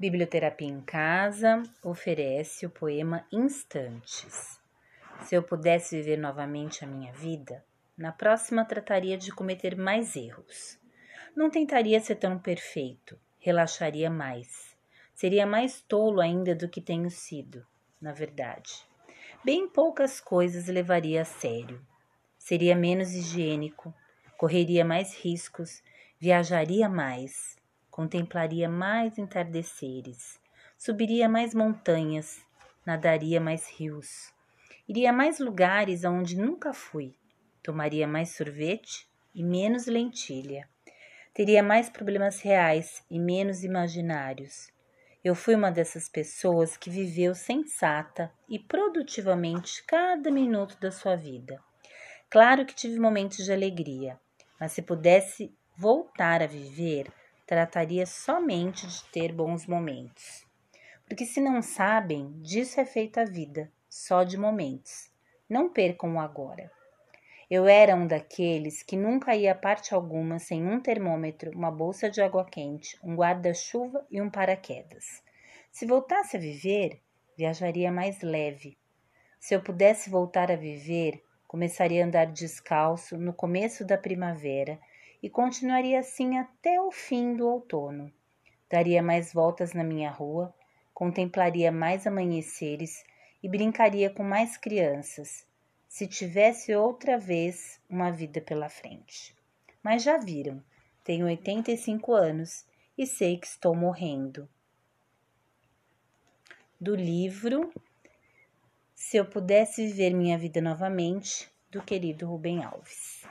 Biblioterapia em Casa oferece o poema Instantes. Se eu pudesse viver novamente a minha vida, na próxima trataria de cometer mais erros. Não tentaria ser tão perfeito, relaxaria mais. Seria mais tolo ainda do que tenho sido, na verdade. Bem poucas coisas levaria a sério. Seria menos higiênico, correria mais riscos, viajaria mais contemplaria mais entardeceres, subiria mais montanhas, nadaria mais rios, iria a mais lugares aonde nunca fui, tomaria mais sorvete e menos lentilha, teria mais problemas reais e menos imaginários. Eu fui uma dessas pessoas que viveu sensata e produtivamente cada minuto da sua vida. Claro que tive momentos de alegria, mas se pudesse voltar a viver, trataria somente de ter bons momentos. Porque se não sabem, disso é feita a vida, só de momentos. Não percam o agora. Eu era um daqueles que nunca ia a parte alguma sem um termômetro, uma bolsa de água quente, um guarda-chuva e um paraquedas. Se voltasse a viver, viajaria mais leve. Se eu pudesse voltar a viver, começaria a andar descalço no começo da primavera e continuaria assim até o fim do outono. Daria mais voltas na minha rua, contemplaria mais amanheceres e brincaria com mais crianças, se tivesse outra vez uma vida pela frente. Mas já viram, tenho 85 anos e sei que estou morrendo. Do livro Se eu pudesse viver minha vida novamente, do querido Rubem Alves.